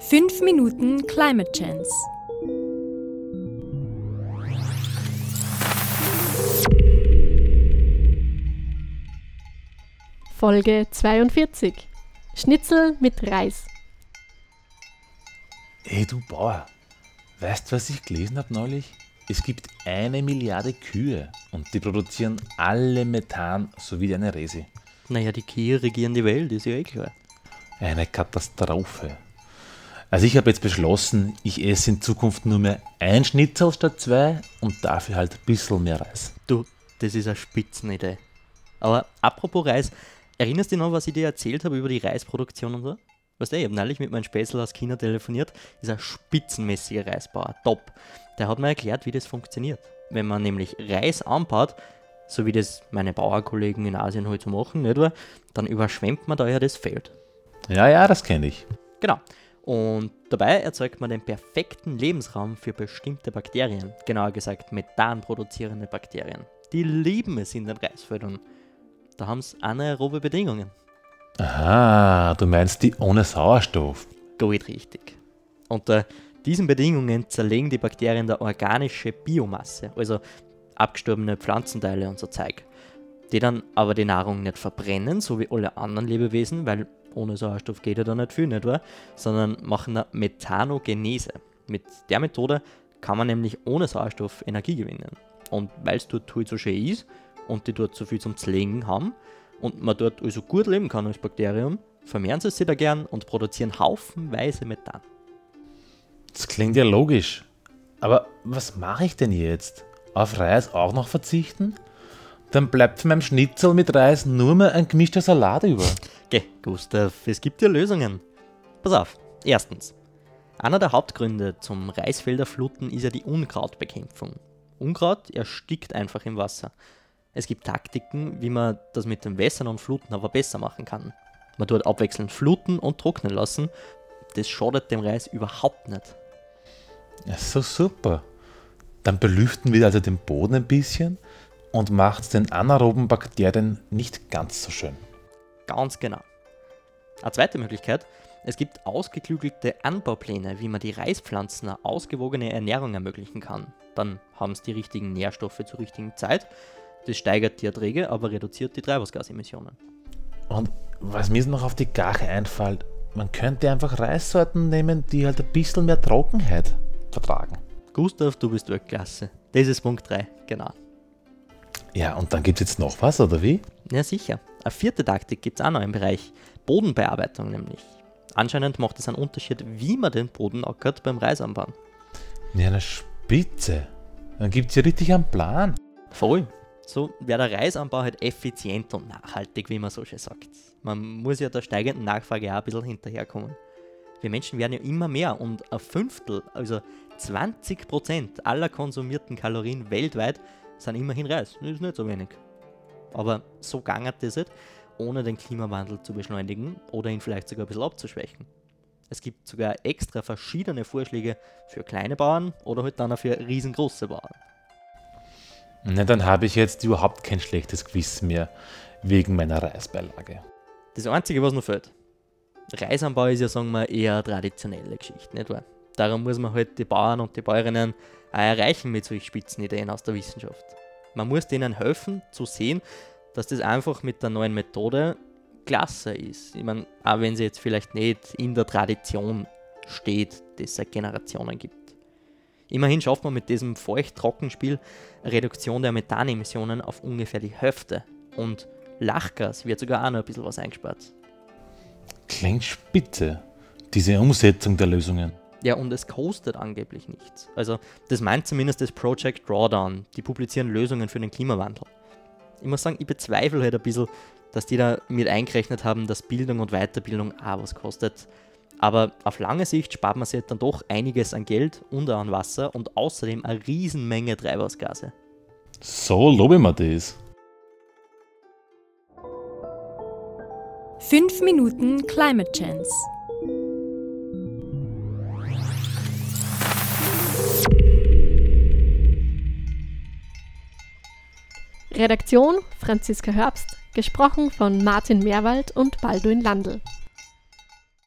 5 Minuten Climate Chance. Folge 42. Schnitzel mit Reis. Hey du Bauer, weißt du, was ich gelesen habe neulich? Es gibt eine Milliarde Kühe und die produzieren alle Methan sowie eine Resi. Naja, die Kühe regieren die Welt, ist ja eh klar. Eine Katastrophe. Also ich habe jetzt beschlossen, ich esse in Zukunft nur mehr ein Schnitzel statt zwei und dafür halt ein bisschen mehr Reis. Du, das ist eine Spitzenidee. Aber apropos Reis, erinnerst du dich noch, was ich dir erzählt habe über die Reisproduktion und so? Weißt du, ich habe neulich mit meinem Späßel aus China telefoniert, ist ein spitzenmäßiger Reisbauer, top. Der hat mir erklärt, wie das funktioniert. Wenn man nämlich Reis anbaut, so wie das meine Bauerkollegen in Asien heute so machen, nicht wahr? Dann überschwemmt man da ja das Feld. Ja, ja, das kenne ich. Genau. Und dabei erzeugt man den perfekten Lebensraum für bestimmte Bakterien, genauer gesagt Methan produzierende Bakterien. Die lieben es in den Reisfeldern. Da haben sie anaerobe Bedingungen. Aha, du meinst die ohne Sauerstoff. Gut richtig. Unter diesen Bedingungen zerlegen die Bakterien der organische Biomasse, also abgestorbene Pflanzenteile und so Zeug, die dann aber die Nahrung nicht verbrennen, so wie alle anderen Lebewesen, weil ohne Sauerstoff geht ja da nicht viel, nicht wahr? Sondern machen eine Methanogenese. Mit der Methode kann man nämlich ohne Sauerstoff Energie gewinnen. Und weil es dort halt so schön ist und die dort so viel zum Zlegen haben und man dort also gut leben kann als Bakterium, vermehren sie sich da gern und produzieren haufenweise Methan. Das klingt ja logisch. Aber was mache ich denn jetzt? Auf Reis auch noch verzichten? Dann bleibt von meinem Schnitzel mit Reis nur mehr ein gemischter Salat über. Geh, Gustav, es gibt ja Lösungen. Pass auf. Erstens. Einer der Hauptgründe zum Reisfelderfluten ist ja die Unkrautbekämpfung. Unkraut erstickt einfach im Wasser. Es gibt Taktiken, wie man das mit dem Wässern und Fluten aber besser machen kann. Man tut abwechselnd fluten und trocknen lassen. Das schadet dem Reis überhaupt nicht. Ja, so super. Dann belüften wir also den Boden ein bisschen und macht es den anaeroben Bakterien nicht ganz so schön. Ganz genau. Eine zweite Möglichkeit, es gibt ausgeklügelte Anbaupläne, wie man die Reispflanzen eine ausgewogene Ernährung ermöglichen kann. Dann haben sie die richtigen Nährstoffe zur richtigen Zeit. Das steigert die Erträge, aber reduziert die Treibhausgasemissionen. Und was mir noch auf die Gache einfällt, man könnte einfach Reissorten nehmen, die halt ein bisschen mehr Trockenheit vertragen. Gustav, du bist Weltklasse. Das ist Punkt 3, genau. Ja, und dann gibt es jetzt noch was, oder wie? Ja, sicher. Eine vierte Taktik gibt es auch noch im Bereich Bodenbearbeitung nämlich. Anscheinend macht es einen Unterschied, wie man den Boden ackert beim Reisanbauen. Ja, eine Spitze. Dann gibt es ja richtig einen Plan. Voll. So wäre der Reisanbau halt effizient und nachhaltig, wie man so schön sagt. Man muss ja der steigenden Nachfrage auch ein bisschen hinterherkommen. Wir Menschen werden ja immer mehr und ein Fünftel, also 20% aller konsumierten Kalorien weltweit sind immerhin Reis. Das ist nicht so wenig. Aber so gangert das nicht, ohne den Klimawandel zu beschleunigen oder ihn vielleicht sogar ein bisschen abzuschwächen. Es gibt sogar extra verschiedene Vorschläge für kleine Bauern oder halt dann auch für riesengroße Bauern. Na, dann habe ich jetzt überhaupt kein schlechtes Gewissen mehr wegen meiner Reisbeilage. Das Einzige, was noch fehlt. Reisanbau ist ja, sagen wir, eher eine traditionelle Geschichte, nicht wahr? Darum muss man halt die Bauern und die Bäuerinnen auch erreichen mit solchen Spitzenideen aus der Wissenschaft. Man muss denen helfen zu sehen, dass das einfach mit der neuen Methode klasse ist. Ich meine, auch wenn sie jetzt vielleicht nicht in der Tradition steht, die es seit Generationen gibt. Immerhin schafft man mit diesem Feucht-Trockenspiel Reduktion der Methanemissionen auf ungefähr die Hälfte. Und Lachgas wird sogar auch noch ein bisschen was eingespart. Klingt spitze, diese Umsetzung der Lösungen. Ja, und es kostet angeblich nichts. Also, das meint zumindest das Project Drawdown. Die publizieren Lösungen für den Klimawandel. Ich muss sagen, ich bezweifle halt ein bisschen, dass die da mit eingerechnet haben, dass Bildung und Weiterbildung auch was kostet. Aber auf lange Sicht spart man sich dann doch einiges an Geld und an Wasser und außerdem eine Riesenmenge Treibhausgase. So lobe mir das. 5 Minuten Climate Chance. Redaktion Franziska Herbst, gesprochen von Martin Meerwald und Balduin Landl.